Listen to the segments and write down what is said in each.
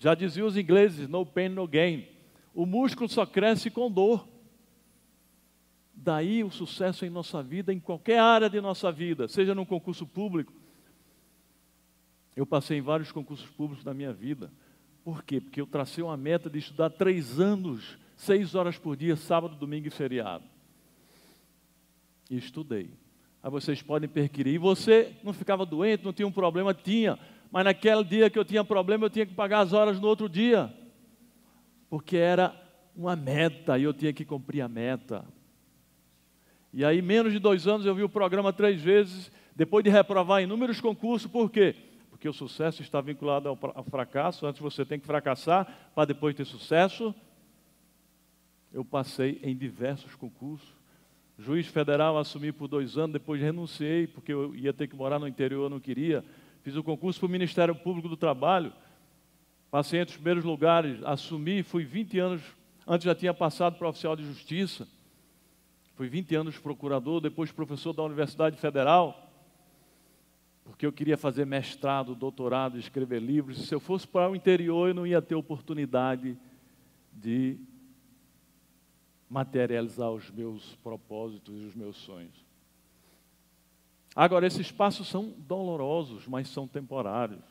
Já diziam os ingleses, no pain, no gain. O músculo só cresce com dor. Daí o sucesso em nossa vida, em qualquer área de nossa vida, seja num concurso público. Eu passei em vários concursos públicos na minha vida. Por quê? Porque eu tracei uma meta de estudar três anos, seis horas por dia, sábado, domingo e feriado. E estudei. Aí vocês podem perquirir. E você não ficava doente, não tinha um problema? Tinha. Mas naquele dia que eu tinha problema, eu tinha que pagar as horas no outro dia. Porque era uma meta e eu tinha que cumprir a meta. E aí, menos de dois anos, eu vi o programa três vezes, depois de reprovar inúmeros concursos, por quê? Porque o sucesso está vinculado ao fracasso, antes você tem que fracassar para depois ter sucesso. Eu passei em diversos concursos. Juiz federal assumi por dois anos, depois renunciei, porque eu ia ter que morar no interior, eu não queria. Fiz o concurso para o Ministério Público do Trabalho, passei entre os primeiros lugares, assumi, fui 20 anos, antes já tinha passado para oficial de justiça. Fui 20 anos procurador, depois professor da Universidade Federal, porque eu queria fazer mestrado, doutorado, escrever livros. Se eu fosse para o interior, eu não ia ter oportunidade de materializar os meus propósitos e os meus sonhos. Agora, esses passos são dolorosos, mas são temporários.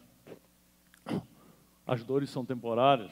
As dores são temporárias.